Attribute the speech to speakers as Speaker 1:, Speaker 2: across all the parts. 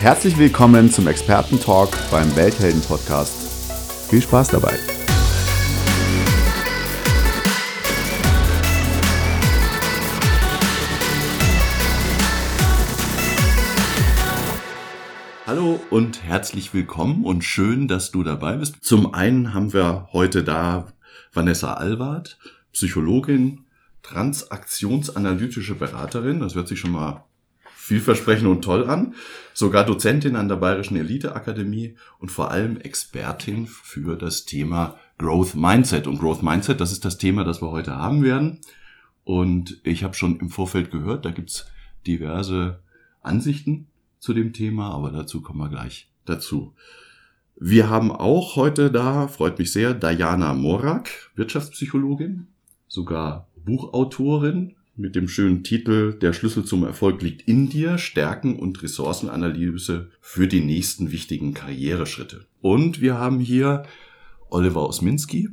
Speaker 1: Herzlich willkommen zum Experten-Talk beim Welthelden-Podcast. Viel Spaß dabei! Hallo und herzlich willkommen und schön, dass du dabei bist. Zum einen haben wir heute da Vanessa Alward, Psychologin, transaktionsanalytische Beraterin. Das hört sich schon mal vielversprechend und toll an. Sogar Dozentin an der Bayerischen Eliteakademie und vor allem Expertin für das Thema Growth Mindset. Und Growth Mindset, das ist das Thema, das wir heute haben werden. Und ich habe schon im Vorfeld gehört, da gibt's diverse Ansichten zu dem Thema, aber dazu kommen wir gleich dazu. Wir haben auch heute da, freut mich sehr, Diana Morak, Wirtschaftspsychologin, sogar Buchautorin mit dem schönen Titel Der Schlüssel zum Erfolg liegt in dir, Stärken und Ressourcenanalyse für die nächsten wichtigen Karriereschritte. Und wir haben hier Oliver Osminski,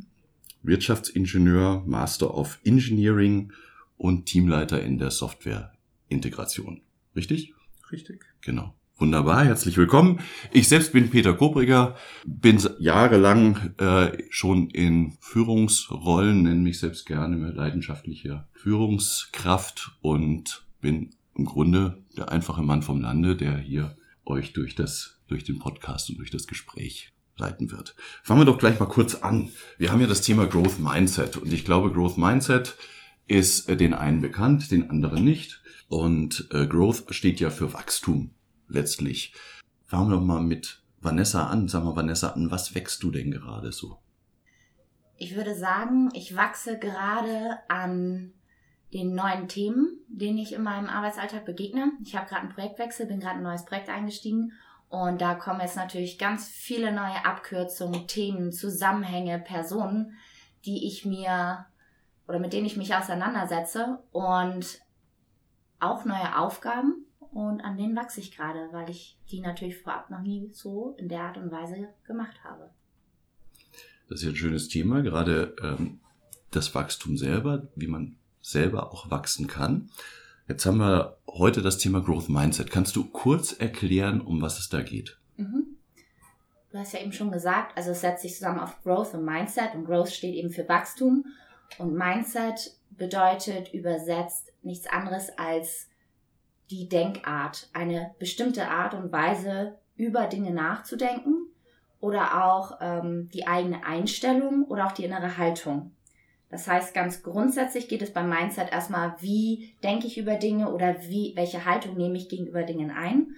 Speaker 1: Wirtschaftsingenieur, Master of Engineering und Teamleiter in der Softwareintegration. Richtig?
Speaker 2: Richtig.
Speaker 1: Genau. Wunderbar, herzlich willkommen. Ich selbst bin Peter Kobriger, bin jahrelang äh, schon in Führungsrollen, nenne mich selbst gerne leidenschaftliche Führungskraft und bin im Grunde der einfache Mann vom Lande, der hier euch durch das, durch den Podcast und durch das Gespräch leiten wird. Fangen wir doch gleich mal kurz an. Wir haben ja das Thema Growth Mindset und ich glaube, Growth Mindset ist äh, den einen bekannt, den anderen nicht. Und äh, Growth steht ja für Wachstum letztlich. Fangen wir doch mal mit Vanessa an. Sag mal, Vanessa, an was wächst du denn gerade so?
Speaker 3: Ich würde sagen, ich wachse gerade an den neuen Themen, denen ich in meinem Arbeitsalltag begegne. Ich habe gerade einen Projektwechsel, bin gerade ein neues Projekt eingestiegen und da kommen jetzt natürlich ganz viele neue Abkürzungen, Themen, Zusammenhänge, Personen, die ich mir oder mit denen ich mich auseinandersetze und auch neue Aufgaben, und an denen wachse ich gerade, weil ich die natürlich vorab noch nie so in der Art und Weise gemacht habe.
Speaker 1: Das ist ja ein schönes Thema, gerade ähm, das Wachstum selber, wie man selber auch wachsen kann. Jetzt haben wir heute das Thema Growth Mindset. Kannst du kurz erklären, um was es da geht?
Speaker 3: Mhm. Du hast ja eben schon gesagt, also es setzt sich zusammen auf Growth und Mindset und Growth steht eben für Wachstum und Mindset bedeutet übersetzt nichts anderes als die Denkart, eine bestimmte Art und Weise, über Dinge nachzudenken oder auch ähm, die eigene Einstellung oder auch die innere Haltung. Das heißt, ganz grundsätzlich geht es beim Mindset erstmal, wie denke ich über Dinge oder wie, welche Haltung nehme ich gegenüber Dingen ein.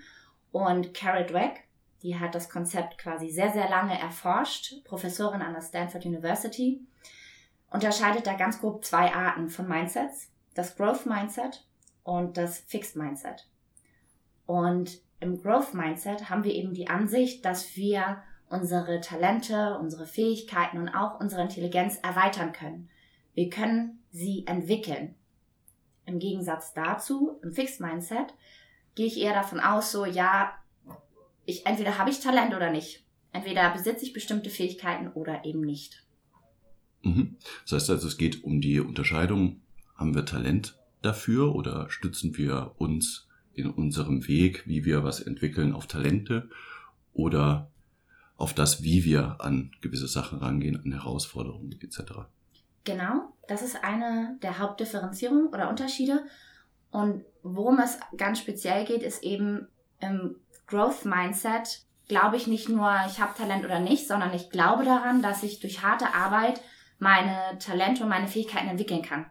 Speaker 3: Und Carrot Dweck, die hat das Konzept quasi sehr, sehr lange erforscht, Professorin an der Stanford University, unterscheidet da ganz grob zwei Arten von Mindsets. Das Growth Mindset und das Fixed Mindset. Und im Growth Mindset haben wir eben die Ansicht, dass wir unsere Talente, unsere Fähigkeiten und auch unsere Intelligenz erweitern können. Wir können sie entwickeln. Im Gegensatz dazu, im Fixed Mindset, gehe ich eher davon aus, so, ja, ich, entweder habe ich Talent oder nicht. Entweder besitze ich bestimmte Fähigkeiten oder eben nicht.
Speaker 1: Mhm. Das heißt also, es geht um die Unterscheidung, haben wir Talent dafür oder stützen wir uns in unserem Weg, wie wir was entwickeln, auf Talente oder auf das, wie wir an gewisse Sachen rangehen, an Herausforderungen etc.
Speaker 3: Genau, das ist eine der Hauptdifferenzierungen oder Unterschiede. Und worum es ganz speziell geht, ist eben im Growth Mindset, glaube ich nicht nur, ich habe Talent oder nicht, sondern ich glaube daran, dass ich durch harte Arbeit meine Talente und meine Fähigkeiten entwickeln kann.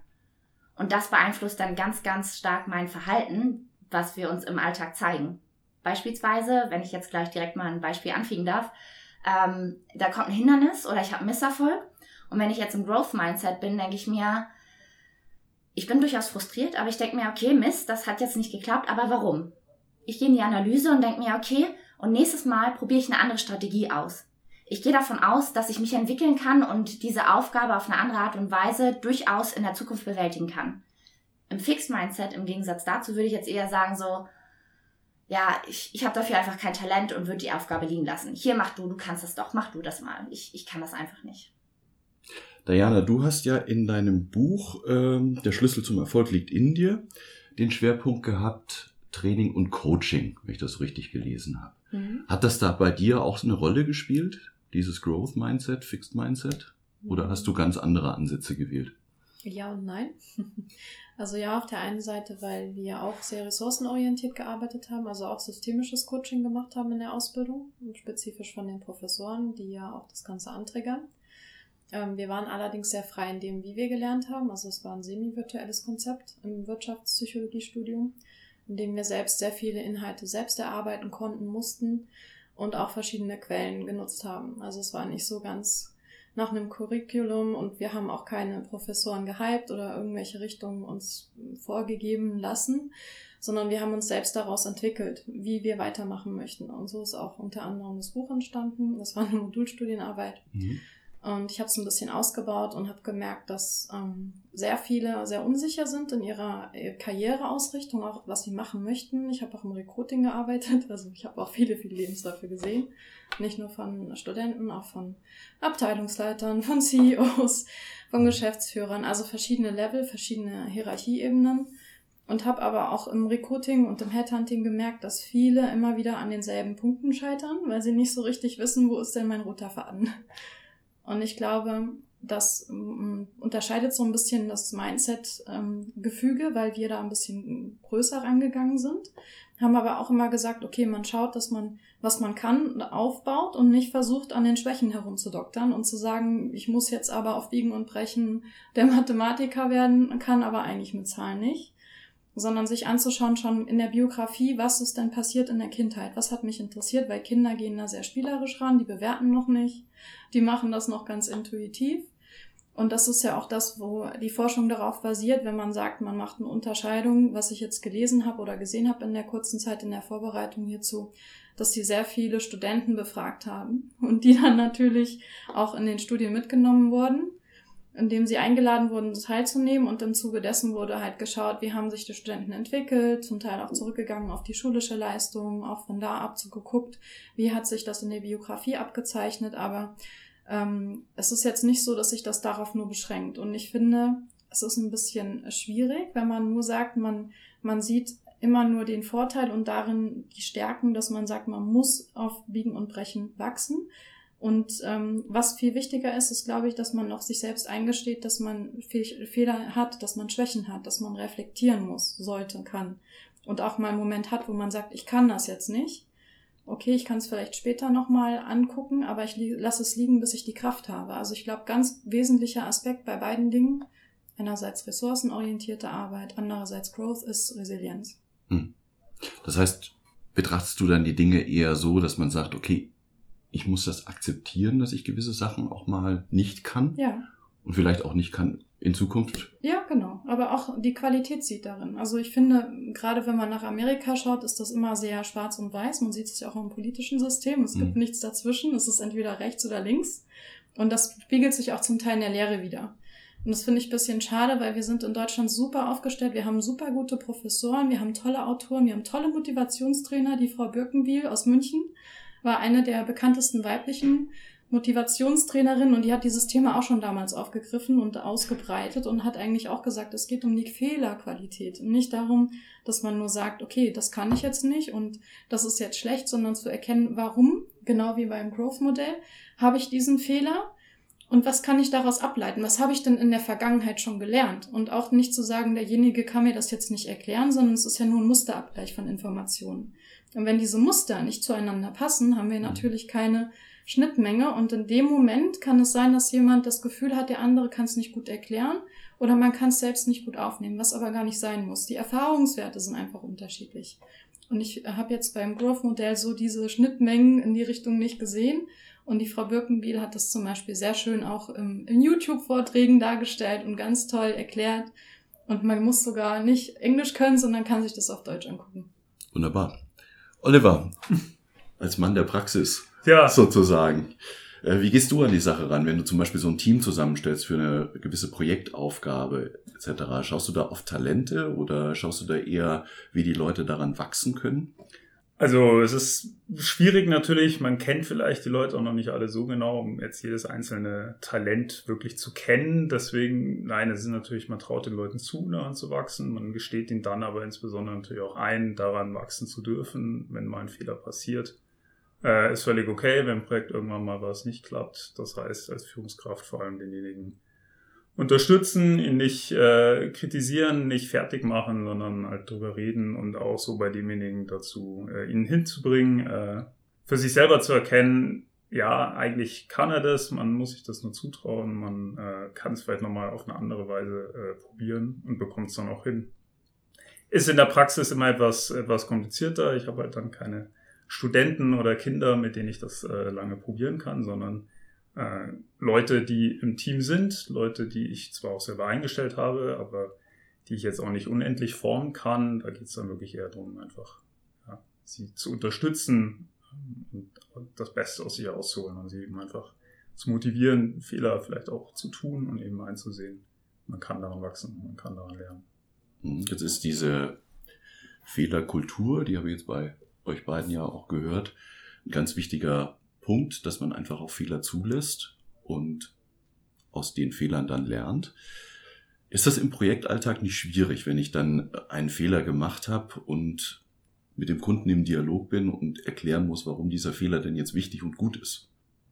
Speaker 3: Und das beeinflusst dann ganz, ganz stark mein Verhalten, was wir uns im Alltag zeigen. Beispielsweise, wenn ich jetzt gleich direkt mal ein Beispiel anfügen darf, ähm, da kommt ein Hindernis oder ich habe Misserfolg. Und wenn ich jetzt im Growth Mindset bin, denke ich mir, ich bin durchaus frustriert, aber ich denke mir, okay, Mist, das hat jetzt nicht geklappt, aber warum? Ich gehe in die Analyse und denke mir, okay, und nächstes Mal probiere ich eine andere Strategie aus ich gehe davon aus, dass ich mich entwickeln kann und diese Aufgabe auf eine andere Art und Weise durchaus in der Zukunft bewältigen kann. Im Fixed Mindset, im Gegensatz dazu, würde ich jetzt eher sagen so, ja, ich, ich habe dafür einfach kein Talent und würde die Aufgabe liegen lassen. Hier mach du, du kannst das doch, mach du das mal. Ich, ich kann das einfach nicht.
Speaker 1: Diana, du hast ja in deinem Buch ähm, Der Schlüssel zum Erfolg liegt in dir den Schwerpunkt gehabt, Training und Coaching, wenn ich das richtig gelesen habe. Mhm. Hat das da bei dir auch eine Rolle gespielt, dieses Growth Mindset, Fixed Mindset? Oder hast du ganz andere Ansätze gewählt?
Speaker 2: Ja und nein. Also ja, auf der einen Seite, weil wir auch sehr ressourcenorientiert gearbeitet haben, also auch systemisches Coaching gemacht haben in der Ausbildung, spezifisch von den Professoren, die ja auch das Ganze anträgern. Ähm, wir waren allerdings sehr frei in dem, wie wir gelernt haben. Also es war ein semi-virtuelles Konzept im Wirtschaftspsychologiestudium, in dem wir selbst sehr viele Inhalte selbst erarbeiten konnten, mussten und auch verschiedene Quellen genutzt haben. Also es war nicht so ganz nach einem Curriculum und wir haben auch keine Professoren gehypt oder irgendwelche Richtungen uns vorgegeben lassen, sondern wir haben uns selbst daraus entwickelt, wie wir weitermachen möchten. Und so ist auch unter anderem das Buch entstanden. Das war eine Modulstudienarbeit. Mhm. Und ich habe es ein bisschen ausgebaut und habe gemerkt, dass ähm, sehr viele sehr unsicher sind in ihrer äh, Karriereausrichtung, auch was sie machen möchten. Ich habe auch im Recruiting gearbeitet, also ich habe auch viele, viele Lebensläufe gesehen. Nicht nur von Studenten, auch von Abteilungsleitern, von CEOs, von Geschäftsführern, also verschiedene Level, verschiedene Hierarchieebenen. Und habe aber auch im Recruiting und im Headhunting gemerkt, dass viele immer wieder an denselben Punkten scheitern, weil sie nicht so richtig wissen, wo ist denn mein roter Faden. Und ich glaube, das ähm, unterscheidet so ein bisschen das Mindset-Gefüge, weil wir da ein bisschen größer rangegangen sind. Haben aber auch immer gesagt, okay, man schaut, dass man, was man kann, aufbaut und nicht versucht, an den Schwächen herumzudoktern und zu sagen, ich muss jetzt aber auf Biegen und Brechen der Mathematiker werden, kann aber eigentlich mit Zahlen nicht sondern sich anzuschauen schon in der Biografie, was ist denn passiert in der Kindheit, was hat mich interessiert, weil Kinder gehen da sehr spielerisch ran, die bewerten noch nicht, die machen das noch ganz intuitiv. Und das ist ja auch das, wo die Forschung darauf basiert, wenn man sagt, man macht eine Unterscheidung, was ich jetzt gelesen habe oder gesehen habe in der kurzen Zeit in der Vorbereitung hierzu, dass sie sehr viele Studenten befragt haben und die dann natürlich auch in den Studien mitgenommen wurden in dem sie eingeladen wurden, teilzunehmen. Und im Zuge dessen wurde halt geschaut, wie haben sich die Studenten entwickelt, zum Teil auch zurückgegangen auf die schulische Leistung, auch von da ab geguckt, wie hat sich das in der Biografie abgezeichnet, aber ähm, es ist jetzt nicht so, dass sich das darauf nur beschränkt. Und ich finde, es ist ein bisschen schwierig, wenn man nur sagt, man, man sieht immer nur den Vorteil und darin die Stärken, dass man sagt, man muss auf Biegen und Brechen wachsen. Und ähm, was viel wichtiger ist, ist, glaube ich, dass man auch sich selbst eingesteht, dass man Fehler hat, dass man Schwächen hat, dass man reflektieren muss, sollte, kann. Und auch mal einen Moment hat, wo man sagt, ich kann das jetzt nicht. Okay, ich kann es vielleicht später nochmal angucken, aber ich lasse es liegen, bis ich die Kraft habe. Also ich glaube, ganz wesentlicher Aspekt bei beiden Dingen, einerseits ressourcenorientierte Arbeit, andererseits Growth, ist Resilienz. Hm.
Speaker 1: Das heißt, betrachtest du dann die Dinge eher so, dass man sagt, okay, ich muss das akzeptieren, dass ich gewisse Sachen auch mal nicht kann.
Speaker 2: Ja.
Speaker 1: Und vielleicht auch nicht kann in Zukunft.
Speaker 2: Ja, genau. Aber auch die Qualität sieht darin. Also ich finde, gerade wenn man nach Amerika schaut, ist das immer sehr schwarz und weiß. Man sieht es ja auch im politischen System. Es gibt mhm. nichts dazwischen. Es ist entweder rechts oder links. Und das spiegelt sich auch zum Teil in der Lehre wieder. Und das finde ich ein bisschen schade, weil wir sind in Deutschland super aufgestellt. Wir haben super gute Professoren, wir haben tolle Autoren, wir haben tolle Motivationstrainer, die Frau Birkenbiel aus München war eine der bekanntesten weiblichen Motivationstrainerinnen und die hat dieses Thema auch schon damals aufgegriffen und ausgebreitet und hat eigentlich auch gesagt, es geht um die Fehlerqualität und nicht darum, dass man nur sagt, okay, das kann ich jetzt nicht und das ist jetzt schlecht, sondern zu erkennen, warum, genau wie beim Growth-Modell, habe ich diesen Fehler und was kann ich daraus ableiten? Was habe ich denn in der Vergangenheit schon gelernt? Und auch nicht zu sagen, derjenige kann mir das jetzt nicht erklären, sondern es ist ja nur ein Musterabgleich von Informationen. Und wenn diese Muster nicht zueinander passen, haben wir natürlich keine Schnittmenge. Und in dem Moment kann es sein, dass jemand das Gefühl hat, der andere kann es nicht gut erklären oder man kann es selbst nicht gut aufnehmen, was aber gar nicht sein muss. Die Erfahrungswerte sind einfach unterschiedlich. Und ich habe jetzt beim Growth-Modell so diese Schnittmengen in die Richtung nicht gesehen. Und die Frau Birkenbiel hat das zum Beispiel sehr schön auch im, in YouTube-Vorträgen dargestellt und ganz toll erklärt. Und man muss sogar nicht Englisch können, sondern kann sich das auf Deutsch angucken.
Speaker 1: Wunderbar. Oliver, als Mann der Praxis ja. sozusagen. Äh, wie gehst du an die Sache ran, wenn du zum Beispiel so ein Team zusammenstellst für eine gewisse Projektaufgabe etc.? Schaust du da auf Talente oder schaust du da eher, wie die Leute daran wachsen können?
Speaker 4: Also es ist schwierig natürlich, man kennt vielleicht die Leute auch noch nicht alle so genau, um jetzt jedes einzelne Talent wirklich zu kennen. Deswegen, nein, es ist natürlich, man traut den Leuten zu, daran zu wachsen. Man gesteht ihnen dann aber insbesondere natürlich auch ein, daran wachsen zu dürfen, wenn mal ein Fehler passiert. Äh, ist völlig okay, wenn im Projekt irgendwann mal was nicht klappt. Das heißt, als Führungskraft vor allem denjenigen unterstützen, ihn nicht äh, kritisieren, nicht fertig machen, sondern halt drüber reden und auch so bei demjenigen dazu, äh, ihn hinzubringen, äh, für sich selber zu erkennen, ja, eigentlich kann er das, man muss sich das nur zutrauen, man äh, kann es vielleicht nochmal auf eine andere Weise äh, probieren und bekommt es dann auch hin. Ist in der Praxis immer etwas, etwas komplizierter. Ich habe halt dann keine Studenten oder Kinder, mit denen ich das äh, lange probieren kann, sondern äh, Leute, die im Team sind, Leute, die ich zwar auch selber eingestellt habe, aber die ich jetzt auch nicht unendlich formen kann. Da geht es dann wirklich eher darum, einfach ja, sie zu unterstützen und das Beste aus sich auszuholen und sie eben einfach zu motivieren, Fehler vielleicht auch zu tun und eben einzusehen. Man kann daran wachsen, man kann daran lernen.
Speaker 1: Hm, jetzt ist diese Fehlerkultur, die habe ich jetzt bei euch beiden ja auch gehört, ein ganz wichtiger Punkt, dass man einfach auch Fehler zulässt und aus den Fehlern dann lernt. Ist das im Projektalltag nicht schwierig, wenn ich dann einen Fehler gemacht habe und mit dem Kunden im Dialog bin und erklären muss, warum dieser Fehler denn jetzt wichtig und gut ist?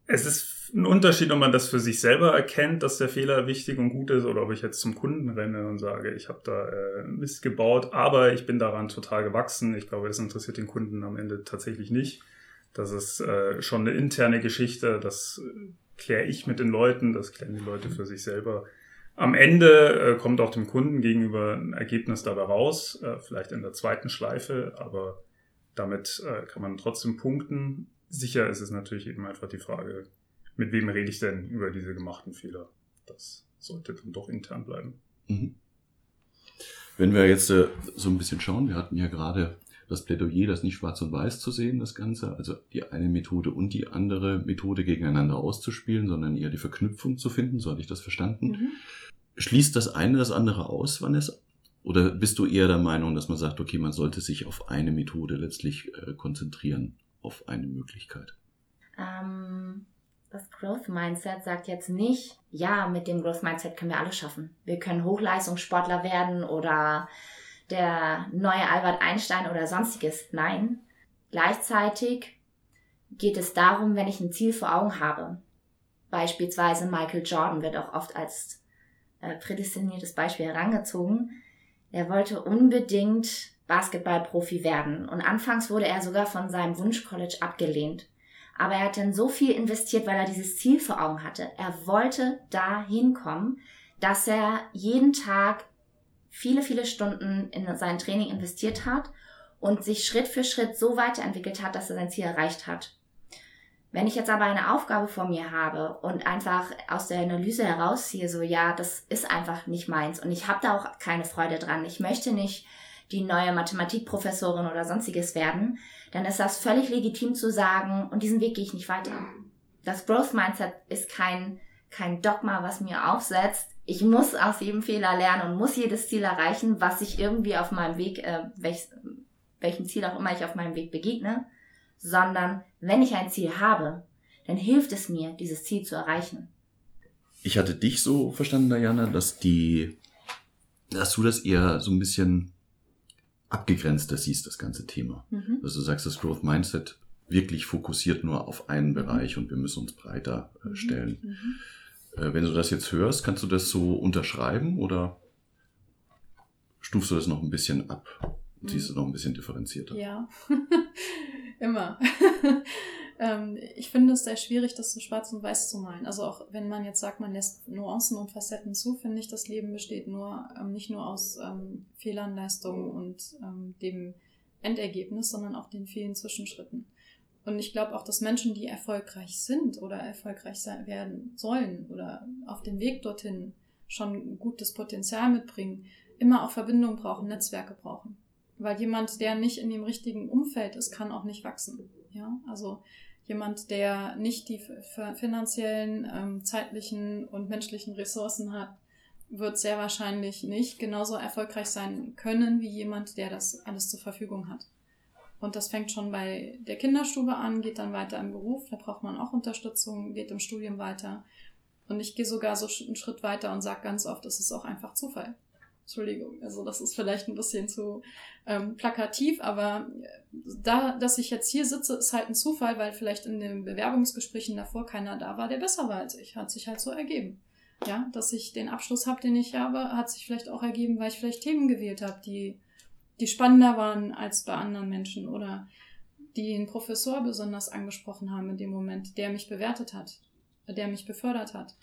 Speaker 4: Es ist ein Unterschied, ob man das für sich selber erkennt, dass der Fehler wichtig und gut ist, oder ob ich jetzt zum Kunden renne und sage, ich habe da äh, Mist gebaut, aber ich bin daran total gewachsen. Ich glaube, das interessiert den Kunden am Ende tatsächlich nicht. Das ist äh, schon eine interne Geschichte, das äh, kläre ich mit den Leuten, das klären die Leute für sich selber. Am Ende äh, kommt auch dem Kunden gegenüber ein Ergebnis dabei raus, äh, vielleicht in der zweiten Schleife, aber damit äh, kann man trotzdem punkten. Sicher ist es natürlich eben einfach die Frage, mit wem rede ich denn über diese gemachten Fehler? Das sollte dann doch intern bleiben. Mhm.
Speaker 1: Wenn wir jetzt äh, so ein bisschen schauen, wir hatten ja gerade das Plädoyer, das nicht schwarz und weiß zu sehen, das Ganze, also die eine Methode und die andere Methode gegeneinander auszuspielen, sondern eher die Verknüpfung zu finden, so hatte ich das verstanden. Mhm. Schließt das eine das andere aus, Vanessa? Oder bist du eher der Meinung, dass man sagt, okay, man sollte sich auf eine Methode letztlich äh, konzentrieren, auf eine Möglichkeit?
Speaker 3: Ähm, das Growth Mindset sagt jetzt nicht, ja, mit dem Growth Mindset können wir alles schaffen. Wir können Hochleistungssportler werden oder der neue Albert Einstein oder sonstiges. Nein. Gleichzeitig geht es darum, wenn ich ein Ziel vor Augen habe. Beispielsweise Michael Jordan wird auch oft als äh, prädestiniertes Beispiel herangezogen. Er wollte unbedingt Basketballprofi werden und anfangs wurde er sogar von seinem Wunschcollege abgelehnt. Aber er hat dann so viel investiert, weil er dieses Ziel vor Augen hatte. Er wollte da hinkommen, dass er jeden Tag viele, viele Stunden in sein Training investiert hat und sich Schritt für Schritt so weiterentwickelt hat, dass er sein Ziel erreicht hat. Wenn ich jetzt aber eine Aufgabe vor mir habe und einfach aus der Analyse herausziehe, so ja, das ist einfach nicht meins und ich habe da auch keine Freude dran, ich möchte nicht die neue Mathematikprofessorin oder sonstiges werden, dann ist das völlig legitim zu sagen, und diesen Weg gehe ich nicht weiter. Das Growth Mindset ist kein, kein Dogma, was mir aufsetzt, ich muss aus jedem Fehler lernen und muss jedes Ziel erreichen, was ich irgendwie auf meinem Weg, äh, welch, welchem Ziel auch immer ich auf meinem Weg begegne, sondern wenn ich ein Ziel habe, dann hilft es mir, dieses Ziel zu erreichen.
Speaker 1: Ich hatte dich so verstanden, Diana, dass die, dass du das eher so ein bisschen abgegrenzter siehst, das ganze Thema. Mhm. Dass du sagst, das Growth Mindset wirklich fokussiert nur auf einen mhm. Bereich und wir müssen uns breiter äh, mhm. stellen. Mhm. Äh, wenn du das jetzt hörst, kannst du das so unterschreiben oder stufst du das noch ein bisschen ab? Und siehst du noch ein bisschen differenzierter?
Speaker 2: Ja, immer. ähm, ich finde es sehr schwierig, das so schwarz und weiß zu malen. Also auch wenn man jetzt sagt, man lässt Nuancen und Facetten zu, finde ich, das Leben besteht nur ähm, nicht nur aus ähm, Fehlern, Leistungen und ähm, dem Endergebnis, sondern auch den vielen Zwischenschritten. Und ich glaube auch, dass Menschen, die erfolgreich sind oder erfolgreich sein werden sollen oder auf dem Weg dorthin schon gutes Potenzial mitbringen, immer auch Verbindungen brauchen, Netzwerke brauchen. Weil jemand, der nicht in dem richtigen Umfeld ist, kann auch nicht wachsen. Ja, also jemand, der nicht die finanziellen, ähm, zeitlichen und menschlichen Ressourcen hat, wird sehr wahrscheinlich nicht genauso erfolgreich sein können wie jemand, der das alles zur Verfügung hat. Und das fängt schon bei der Kinderstube an, geht dann weiter im Beruf, da braucht man auch Unterstützung, geht im Studium weiter. Und ich gehe sogar so einen Schritt weiter und sage ganz oft, es ist auch einfach Zufall. Entschuldigung, also das ist vielleicht ein bisschen zu ähm, plakativ, aber da, dass ich jetzt hier sitze, ist halt ein Zufall, weil vielleicht in den Bewerbungsgesprächen davor keiner da war, der besser war als ich. Hat sich halt so ergeben. Ja, dass ich den Abschluss habe, den ich habe, hat sich vielleicht auch ergeben, weil ich vielleicht Themen gewählt habe, die, die spannender waren als bei anderen Menschen oder die einen Professor besonders angesprochen haben in dem Moment, der mich bewertet hat, der mich befördert hat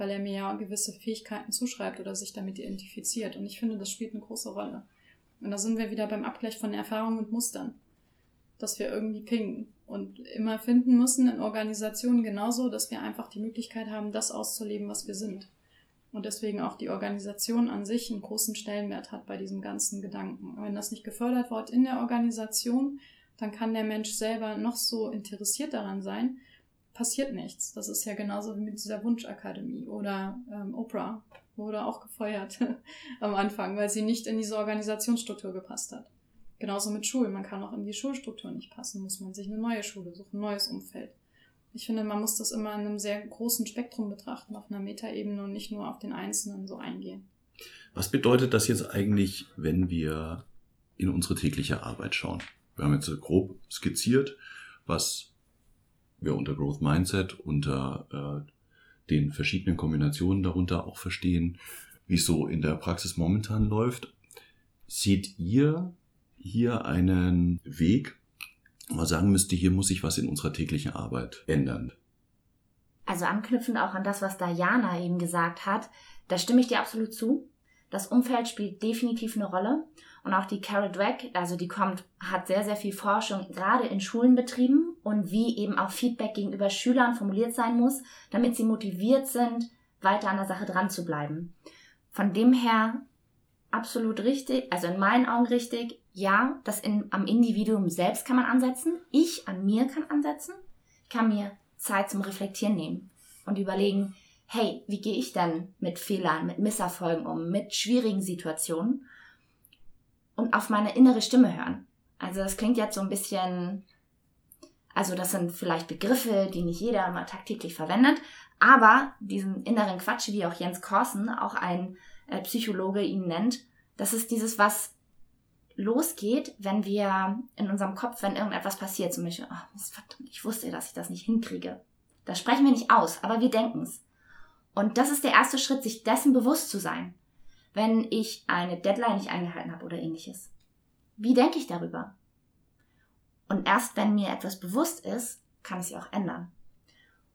Speaker 2: weil er mir ja gewisse Fähigkeiten zuschreibt oder sich damit identifiziert. Und ich finde, das spielt eine große Rolle. Und da sind wir wieder beim Abgleich von Erfahrungen und Mustern, dass wir irgendwie pingen und immer finden müssen in Organisationen genauso, dass wir einfach die Möglichkeit haben, das auszuleben, was wir sind. Und deswegen auch die Organisation an sich einen großen Stellenwert hat bei diesem ganzen Gedanken. Wenn das nicht gefördert wird in der Organisation, dann kann der Mensch selber noch so interessiert daran sein, passiert nichts. Das ist ja genauso wie mit dieser Wunschakademie oder ähm, Oprah wurde auch gefeuert am Anfang, weil sie nicht in diese Organisationsstruktur gepasst hat. Genauso mit Schulen. Man kann auch in die Schulstruktur nicht passen, muss man sich eine neue Schule suchen, ein neues Umfeld. Ich finde, man muss das immer in einem sehr großen Spektrum betrachten, auf einer Metaebene und nicht nur auf den Einzelnen so eingehen.
Speaker 1: Was bedeutet das jetzt eigentlich, wenn wir in unsere tägliche Arbeit schauen? Wir haben jetzt grob skizziert, was wir unter Growth Mindset, unter äh, den verschiedenen Kombinationen darunter auch verstehen, wie es so in der Praxis momentan läuft. Seht ihr hier einen Weg, man sagen müsste, hier muss sich was in unserer täglichen Arbeit ändern?
Speaker 3: Also anknüpfend auch an das, was Diana eben gesagt hat, da stimme ich dir absolut zu. Das Umfeld spielt definitiv eine Rolle. Und auch die Carol Dweck, also die kommt, hat sehr, sehr viel Forschung gerade in Schulen betrieben und wie eben auch Feedback gegenüber Schülern formuliert sein muss, damit sie motiviert sind, weiter an der Sache dran zu bleiben. Von dem her absolut richtig, also in meinen Augen richtig, ja, das in, am Individuum selbst kann man ansetzen. Ich an mir kann ansetzen. Ich kann mir Zeit zum Reflektieren nehmen und überlegen, hey, wie gehe ich denn mit Fehlern, mit Misserfolgen um, mit schwierigen Situationen? und auf meine innere Stimme hören. Also das klingt jetzt so ein bisschen, also das sind vielleicht Begriffe, die nicht jeder immer tagtäglich verwendet, aber diesen inneren Quatsch, wie auch Jens Korsen, auch ein äh, Psychologe ihn nennt, das ist dieses, was losgeht, wenn wir in unserem Kopf, wenn irgendetwas passiert, zum Beispiel, oh, ich wusste, dass ich das nicht hinkriege. Das sprechen wir nicht aus, aber wir denken es. Und das ist der erste Schritt, sich dessen bewusst zu sein wenn ich eine Deadline nicht eingehalten habe oder ähnliches? Wie denke ich darüber? Und erst wenn mir etwas bewusst ist, kann ich sie auch ändern.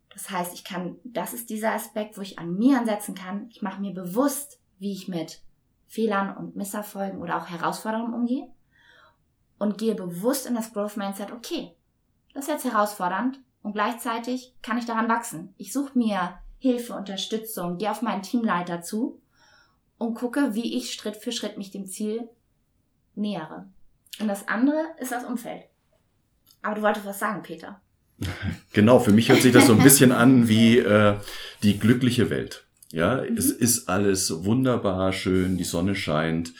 Speaker 3: Das heißt, ich kann, das ist dieser Aspekt, wo ich an mir ansetzen kann. Ich mache mir bewusst, wie ich mit Fehlern und Misserfolgen oder auch Herausforderungen umgehe und gehe bewusst in das Growth Mindset, okay, das ist jetzt herausfordernd und gleichzeitig kann ich daran wachsen. Ich suche mir Hilfe, Unterstützung, gehe auf meinen Teamleiter zu und gucke, wie ich Schritt für Schritt mich dem Ziel nähere. Und das andere ist das Umfeld. Aber du wolltest was sagen, Peter.
Speaker 1: Genau, für mich hört sich das so ein bisschen an wie äh, die glückliche Welt. Ja, mhm. es ist alles wunderbar, schön, die Sonne scheint.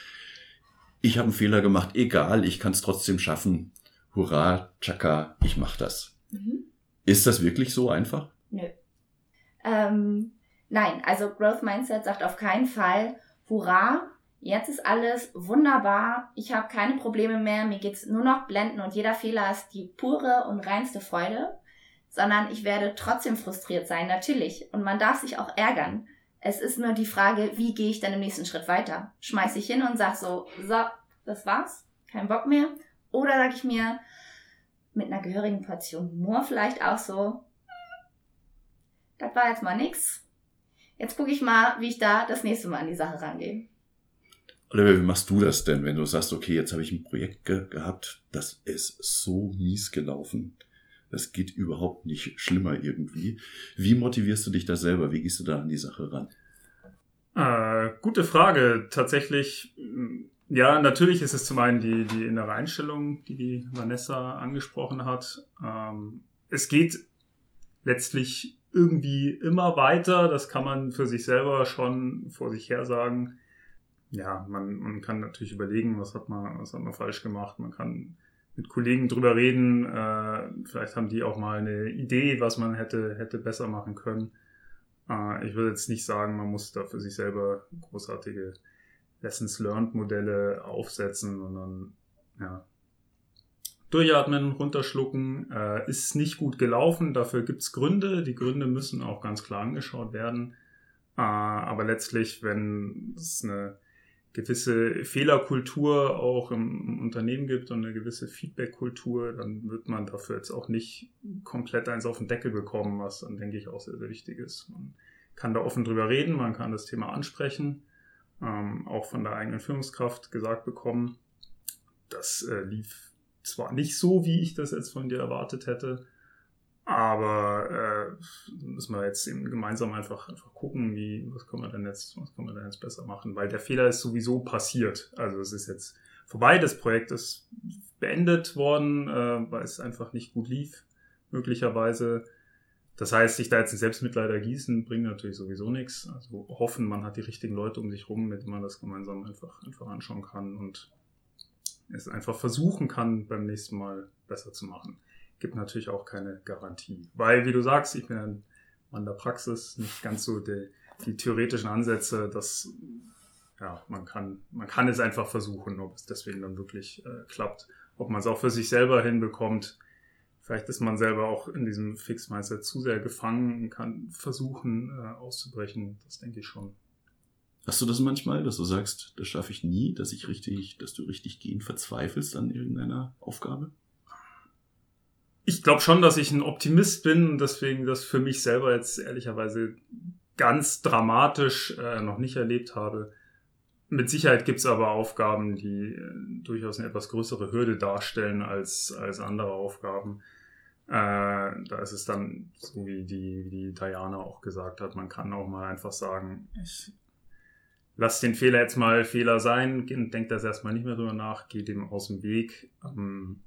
Speaker 1: Ich habe einen Fehler gemacht, egal, ich kann es trotzdem schaffen. Hurra, Chaka, ich mach das. Mhm. Ist das wirklich so einfach?
Speaker 3: Nö. Ähm, nein, also Growth Mindset sagt auf keinen Fall, hurra, jetzt ist alles wunderbar, ich habe keine Probleme mehr, mir geht's nur noch blenden und jeder Fehler ist die pure und reinste Freude, sondern ich werde trotzdem frustriert sein, natürlich. Und man darf sich auch ärgern. Es ist nur die Frage, wie gehe ich dann im nächsten Schritt weiter? Schmeiß ich hin und sag so, so, das war's, kein Bock mehr. Oder sag ich mir mit einer gehörigen Portion Humor vielleicht auch so, das war jetzt mal nix, Jetzt gucke ich mal, wie ich da das nächste Mal an die Sache rangehe.
Speaker 1: Oliver, wie machst du das denn, wenn du sagst, okay, jetzt habe ich ein Projekt ge gehabt, das ist so mies gelaufen. Das geht überhaupt nicht schlimmer irgendwie. Wie motivierst du dich da selber? Wie gehst du da an die Sache ran?
Speaker 4: Äh, gute Frage. Tatsächlich, ja, natürlich ist es zum einen die, die innere Einstellung, die die Vanessa angesprochen hat. Ähm, es geht letztlich irgendwie immer weiter. Das kann man für sich selber schon vor sich her sagen. Ja, man, man kann natürlich überlegen, was hat man, was hat man falsch gemacht. Man kann mit Kollegen drüber reden. Äh, vielleicht haben die auch mal eine Idee, was man hätte, hätte besser machen können. Äh, ich würde jetzt nicht sagen, man muss da für sich selber großartige Lessons Learned Modelle aufsetzen, sondern ja, durchatmen, runterschlucken. Äh, ist nicht gut gelaufen, dafür gibt's Gründe. Die Gründe müssen auch ganz klar angeschaut werden. Äh, aber letztlich, wenn es eine gewisse Fehlerkultur auch im Unternehmen gibt und eine gewisse Feedbackkultur, dann wird man dafür jetzt auch nicht komplett eins auf den Deckel bekommen, was dann, denke ich, auch sehr, sehr wichtig ist. Man kann da offen drüber reden, man kann das Thema ansprechen, ähm, auch von der eigenen Führungskraft gesagt bekommen. Das äh, lief zwar nicht so, wie ich das jetzt von dir erwartet hätte, aber äh, müssen wir jetzt eben gemeinsam einfach, einfach gucken, wie, was können wir denn jetzt, was können wir denn jetzt besser machen, weil der Fehler ist sowieso passiert. Also es ist jetzt vorbei, das Projekt ist beendet worden, äh, weil es einfach nicht gut lief, möglicherweise. Das heißt, sich da jetzt in Selbstmitleid ergießen, bringt natürlich sowieso nichts. Also hoffen, man hat die richtigen Leute um sich rum, mit denen man das gemeinsam einfach, einfach anschauen kann und es einfach versuchen kann, beim nächsten Mal besser zu machen gibt natürlich auch keine Garantie. Weil, wie du sagst, ich bin ein Mann der Praxis, nicht ganz so die, die theoretischen Ansätze, dass ja, man kann, man kann es einfach versuchen, ob es deswegen dann wirklich äh, klappt. Ob man es auch für sich selber hinbekommt. Vielleicht ist man selber auch in diesem Fix-Mindset zu sehr gefangen und kann versuchen äh, auszubrechen. Das denke ich schon.
Speaker 1: Hast du das manchmal, dass du sagst, das schaffe ich nie, dass ich richtig, dass du richtig gehen verzweifelst an irgendeiner Aufgabe?
Speaker 4: Ich glaube schon, dass ich ein Optimist bin und deswegen das für mich selber jetzt ehrlicherweise ganz dramatisch äh, noch nicht erlebt habe. Mit Sicherheit gibt es aber Aufgaben, die äh, durchaus eine etwas größere Hürde darstellen als, als andere Aufgaben. Äh, da ist es dann, so wie die, wie die Diana auch gesagt hat, man kann auch mal einfach sagen, ich lass den Fehler jetzt mal Fehler sein, denkt das erstmal nicht mehr drüber nach, geht dem aus dem Weg. Ähm,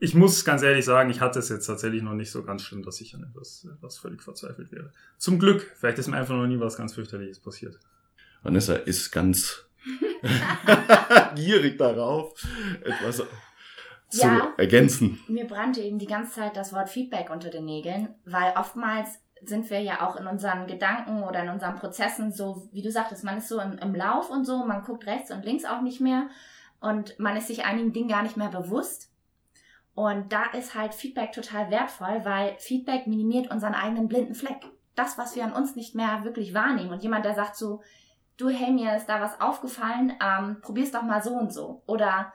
Speaker 4: ich muss ganz ehrlich sagen, ich hatte es jetzt tatsächlich noch nicht so ganz schlimm, dass ich an etwas, etwas völlig verzweifelt wäre. Zum Glück. Vielleicht ist mir einfach noch nie was ganz fürchterliches passiert.
Speaker 1: Vanessa ist ganz gierig darauf, etwas zu ja, ergänzen.
Speaker 3: Mir brannte eben die ganze Zeit das Wort Feedback unter den Nägeln, weil oftmals sind wir ja auch in unseren Gedanken oder in unseren Prozessen so, wie du sagtest, man ist so im, im Lauf und so, man guckt rechts und links auch nicht mehr und man ist sich einigen Dingen gar nicht mehr bewusst. Und da ist halt Feedback total wertvoll, weil Feedback minimiert unseren eigenen blinden Fleck. Das, was wir an uns nicht mehr wirklich wahrnehmen. Und jemand, der sagt so, du, hey, mir ist da was aufgefallen, ähm, probier's doch mal so und so. Oder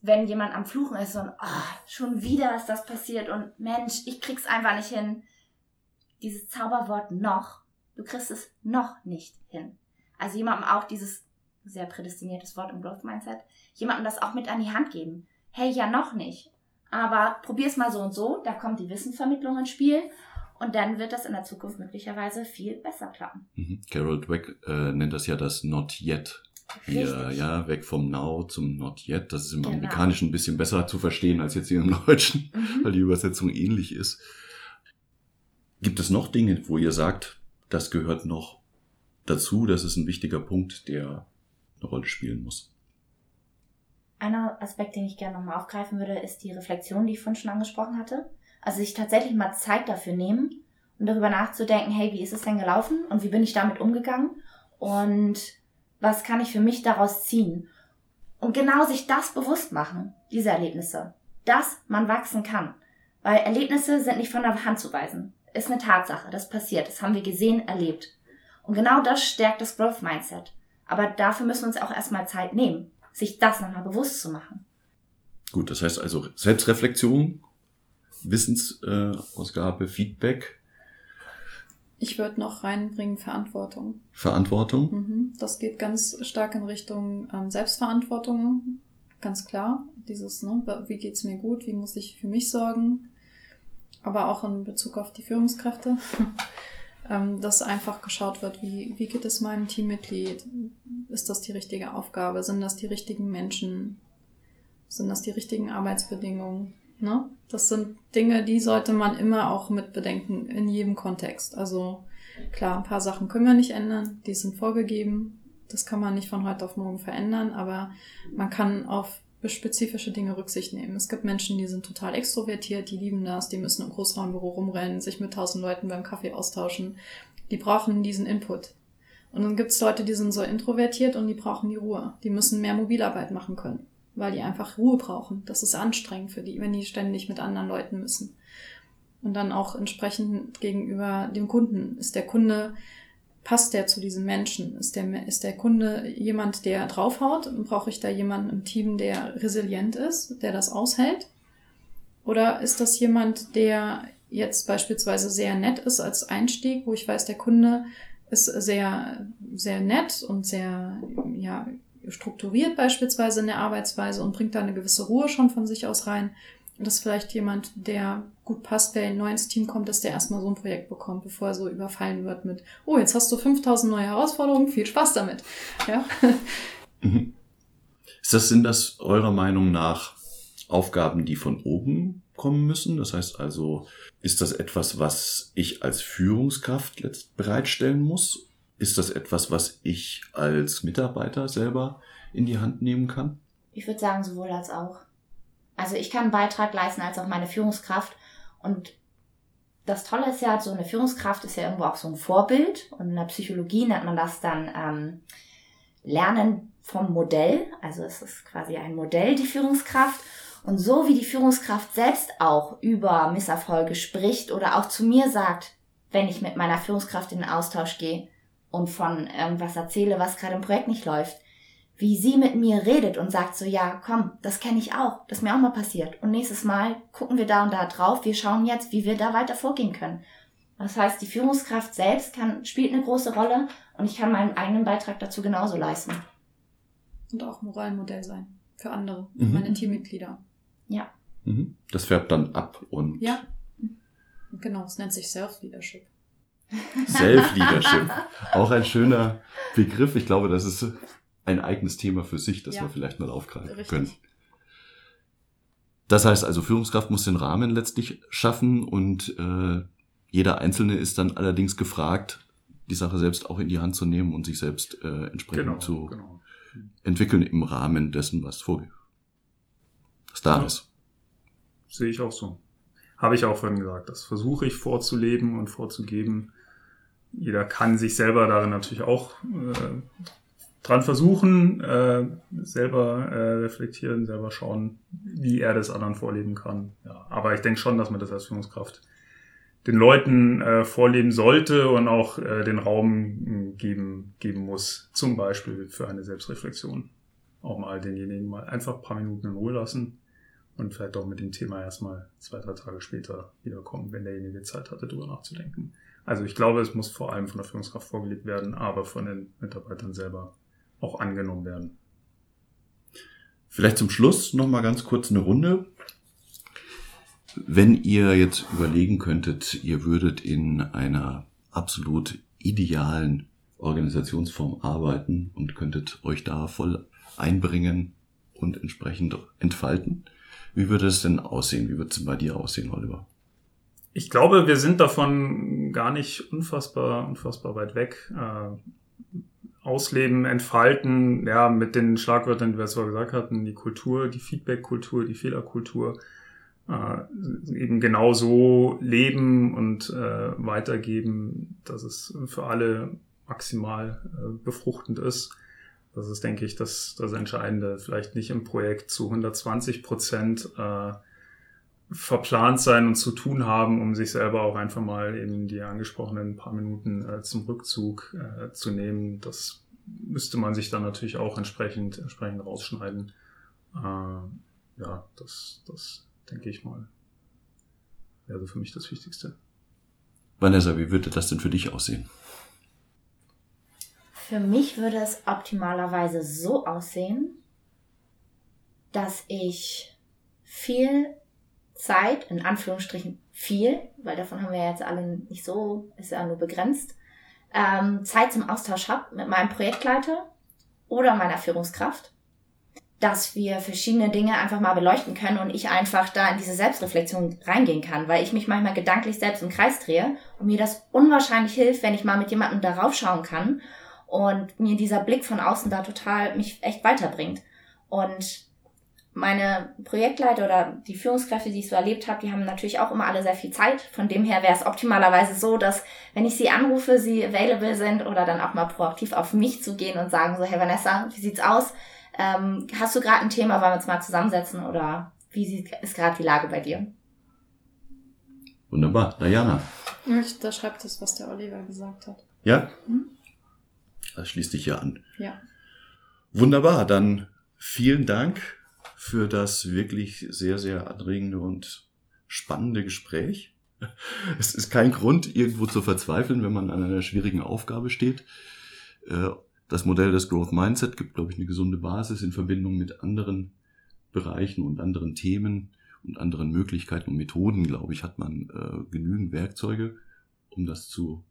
Speaker 3: wenn jemand am Fluchen ist und, oh, schon wieder ist das passiert und Mensch, ich krieg's einfach nicht hin. Dieses Zauberwort noch, du kriegst es noch nicht hin. Also jemandem auch dieses sehr prädestiniertes Wort im Growth Mindset, jemandem das auch mit an die Hand geben. Hey, ja, noch nicht aber probier es mal so und so, da kommt die Wissensvermittlung ins Spiel und dann wird das in der Zukunft möglicherweise viel besser klappen.
Speaker 1: Mhm. Carol Dweck äh, nennt das ja das Not Yet. Hier, ja, weg vom Now zum Not Yet. Das ist im genau. Amerikanischen ein bisschen besser zu verstehen als jetzt hier im Deutschen, mhm. weil die Übersetzung ähnlich ist. Gibt es noch Dinge, wo ihr sagt, das gehört noch dazu, das ist ein wichtiger Punkt, der eine Rolle spielen muss?
Speaker 3: Einer Aspekt, den ich gerne nochmal aufgreifen würde, ist die Reflexion, die ich vorhin schon angesprochen hatte. Also sich tatsächlich mal Zeit dafür nehmen und darüber nachzudenken, hey, wie ist es denn gelaufen und wie bin ich damit umgegangen und was kann ich für mich daraus ziehen? Und genau sich das bewusst machen, diese Erlebnisse, dass man wachsen kann. Weil Erlebnisse sind nicht von der Hand zu weisen. Ist eine Tatsache, das passiert, das haben wir gesehen, erlebt. Und genau das stärkt das Growth Mindset. Aber dafür müssen wir uns auch erstmal Zeit nehmen sich das nochmal bewusst zu machen.
Speaker 1: Gut, das heißt also Selbstreflexion, Wissensausgabe, äh, Feedback.
Speaker 2: Ich würde noch reinbringen Verantwortung.
Speaker 1: Verantwortung?
Speaker 2: Mhm. Das geht ganz stark in Richtung ähm, Selbstverantwortung, ganz klar. Dieses, ne, wie geht's mir gut, wie muss ich für mich sorgen, aber auch in Bezug auf die Führungskräfte. Ähm, dass einfach geschaut wird, wie, wie geht es meinem Teammitglied? Ist das die richtige Aufgabe? Sind das die richtigen Menschen? Sind das die richtigen Arbeitsbedingungen? Ne? Das sind Dinge, die sollte man immer auch mit bedenken in jedem Kontext. Also klar, ein paar Sachen können wir nicht ändern, die sind vorgegeben. Das kann man nicht von heute auf morgen verändern, aber man kann auf spezifische Dinge Rücksicht nehmen. Es gibt Menschen, die sind total extrovertiert, die lieben das, die müssen im Großraumbüro rumrennen, sich mit tausend Leuten beim Kaffee austauschen. Die brauchen diesen Input. Und dann gibt es Leute, die sind so introvertiert und die brauchen die Ruhe. Die müssen mehr Mobilarbeit machen können, weil die einfach Ruhe brauchen. Das ist anstrengend für die, wenn die ständig mit anderen Leuten müssen. Und dann auch entsprechend gegenüber dem Kunden. Ist der Kunde passt der zu diesem Menschen? Ist der, ist der Kunde jemand, der draufhaut? Brauche ich da jemanden im Team, der resilient ist, der das aushält? Oder ist das jemand, der jetzt beispielsweise sehr nett ist als Einstieg, wo ich weiß, der Kunde ist sehr, sehr nett und sehr, ja, strukturiert beispielsweise in der Arbeitsweise und bringt da eine gewisse Ruhe schon von sich aus rein. Und das ist vielleicht jemand, der gut passt, der neu ins Team kommt, dass der erstmal so ein Projekt bekommt, bevor er so überfallen wird mit, oh, jetzt hast du 5000 neue Herausforderungen, viel Spaß damit. Ja.
Speaker 1: Mhm. Ist das, sind das eurer Meinung nach Aufgaben, die von oben kommen müssen? Das heißt also, ist das etwas, was ich als Führungskraft bereitstellen muss? Ist das etwas, was ich als Mitarbeiter selber in die Hand nehmen kann?
Speaker 3: Ich würde sagen, sowohl als auch. Also ich kann einen Beitrag leisten als auch meine Führungskraft. Und das Tolle ist ja, so eine Führungskraft ist ja irgendwo auch so ein Vorbild. Und in der Psychologie nennt man das dann ähm, Lernen vom Modell. Also es ist quasi ein Modell, die Führungskraft. Und so wie die Führungskraft selbst auch über Misserfolge spricht oder auch zu mir sagt, wenn ich mit meiner Führungskraft in den Austausch gehe und von irgendwas erzähle, was gerade im Projekt nicht läuft, wie sie mit mir redet und sagt so, ja, komm, das kenne ich auch, das ist mir auch mal passiert. Und nächstes Mal gucken wir da und da drauf, wir schauen jetzt, wie wir da weiter vorgehen können. Das heißt, die Führungskraft selbst kann, spielt eine große Rolle und ich kann meinen eigenen Beitrag dazu genauso leisten.
Speaker 2: Und auch Moralmodell sein für andere, mhm. meine Teammitglieder.
Speaker 3: Ja.
Speaker 1: Mhm. Das färbt dann ab und.
Speaker 2: Ja. Genau, es nennt sich Self-Leadership.
Speaker 1: Self-Leadership. Auch ein schöner Begriff. Ich glaube, das ist ein eigenes Thema für sich, das ja. wir vielleicht mal aufgreifen Richtig. können. Das heißt also, Führungskraft muss den Rahmen letztlich schaffen und äh, jeder Einzelne ist dann allerdings gefragt, die Sache selbst auch in die Hand zu nehmen und sich selbst äh, entsprechend genau, zu genau. entwickeln im Rahmen dessen, was vorgeht. Was da ja. ist.
Speaker 4: Sehe ich auch so. Habe ich auch vorhin gesagt. Das versuche ich vorzuleben und vorzugeben. Jeder kann sich selber darin natürlich auch äh, dran versuchen, äh, selber äh, reflektieren, selber schauen, wie er das anderen vorleben kann. Ja, aber ich denke schon, dass man das als Führungskraft den Leuten äh, vorleben sollte und auch äh, den Raum äh, geben, geben muss. Zum Beispiel für eine Selbstreflexion. Auch mal denjenigen mal einfach ein paar Minuten in Ruhe lassen und vielleicht auch mit dem Thema erstmal zwei, drei Tage später wiederkommen, wenn derjenige Zeit hatte, darüber nachzudenken. Also ich glaube, es muss vor allem von der Führungskraft vorgelegt werden, aber von den Mitarbeitern selber auch angenommen werden.
Speaker 1: Vielleicht zum Schluss noch mal ganz kurz eine Runde. Wenn ihr jetzt überlegen könntet, ihr würdet in einer absolut idealen Organisationsform arbeiten und könntet euch da voll einbringen und entsprechend entfalten, wie würde es denn aussehen? Wie würde es bei dir aussehen, Oliver?
Speaker 4: Ich glaube, wir sind davon gar nicht unfassbar, unfassbar weit weg. Ausleben, entfalten, ja, mit den Schlagwörtern, die wir zwar gesagt hatten, die Kultur, die Feedback-Kultur, die Fehlerkultur, äh, eben genau so leben und äh, weitergeben, dass es für alle maximal äh, befruchtend ist. Das ist, denke ich, das, das Entscheidende. Vielleicht nicht im Projekt zu 120 Prozent äh, verplant sein und zu tun haben, um sich selber auch einfach mal in die angesprochenen paar Minuten äh, zum Rückzug äh, zu nehmen. Das müsste man sich dann natürlich auch entsprechend, entsprechend rausschneiden. Äh, ja, das, das denke ich mal wäre für mich das Wichtigste.
Speaker 1: Vanessa, wie würde das denn für dich aussehen?
Speaker 3: Für mich würde es optimalerweise so aussehen, dass ich viel Zeit, in Anführungsstrichen viel, weil davon haben wir jetzt alle nicht so, ist ja nur begrenzt, ähm, Zeit zum Austausch habe mit meinem Projektleiter oder meiner Führungskraft, dass wir verschiedene Dinge einfach mal beleuchten können und ich einfach da in diese Selbstreflexion reingehen kann, weil ich mich manchmal gedanklich selbst im Kreis drehe und mir das unwahrscheinlich hilft, wenn ich mal mit jemandem darauf schauen kann und mir dieser Blick von außen da total mich echt weiterbringt. Und meine Projektleiter oder die Führungskräfte, die ich so erlebt habe, die haben natürlich auch immer alle sehr viel Zeit. Von dem her wäre es optimalerweise so, dass wenn ich sie anrufe, sie available sind oder dann auch mal proaktiv auf mich zu gehen und sagen so, hey Vanessa, wie sieht's aus? Ähm, hast du gerade ein Thema, wollen wir uns mal zusammensetzen oder wie sieht, ist gerade die Lage bei dir?
Speaker 1: Wunderbar. Diana.
Speaker 2: Ich, da schreibt es, was der Oliver gesagt hat.
Speaker 1: Ja?
Speaker 2: Hm?
Speaker 1: Das schließt dich hier an.
Speaker 2: Ja.
Speaker 1: Wunderbar. Dann vielen Dank für das wirklich sehr, sehr anregende und spannende Gespräch. Es ist kein Grund, irgendwo zu verzweifeln, wenn man an einer schwierigen Aufgabe steht. Äh, das Modell des Growth Mindset gibt, glaube ich, eine gesunde Basis in Verbindung mit anderen Bereichen und anderen Themen und anderen Möglichkeiten und Methoden, glaube ich, hat man äh, genügend Werkzeuge, um das zu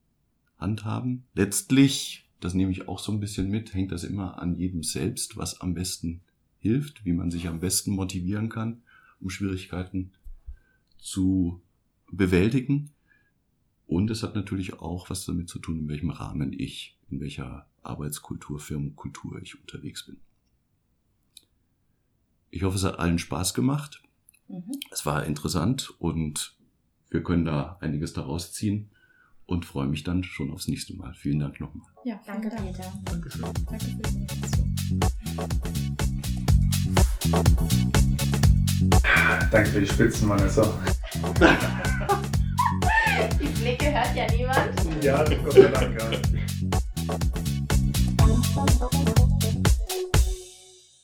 Speaker 1: handhaben. Letztlich, das nehme ich auch so ein bisschen mit, hängt das immer an jedem selbst, was am besten hilft, wie man sich am besten motivieren kann, um Schwierigkeiten zu bewältigen. Und es hat natürlich auch was damit zu tun, in welchem Rahmen ich, in welcher Arbeitskultur, Firmenkultur ich unterwegs bin. Ich hoffe, es hat allen Spaß gemacht. Mhm. Es war interessant und wir können da einiges daraus ziehen und freue mich dann schon aufs nächste Mal. Vielen Dank nochmal.
Speaker 3: Ja, danke, Peter. Dankeschön. Danke für die
Speaker 4: Invitation. Danke für die Spitzen, Vanessa.
Speaker 3: die Blicke hört ja niemand.
Speaker 4: Ja, Gott sei Dank, ja.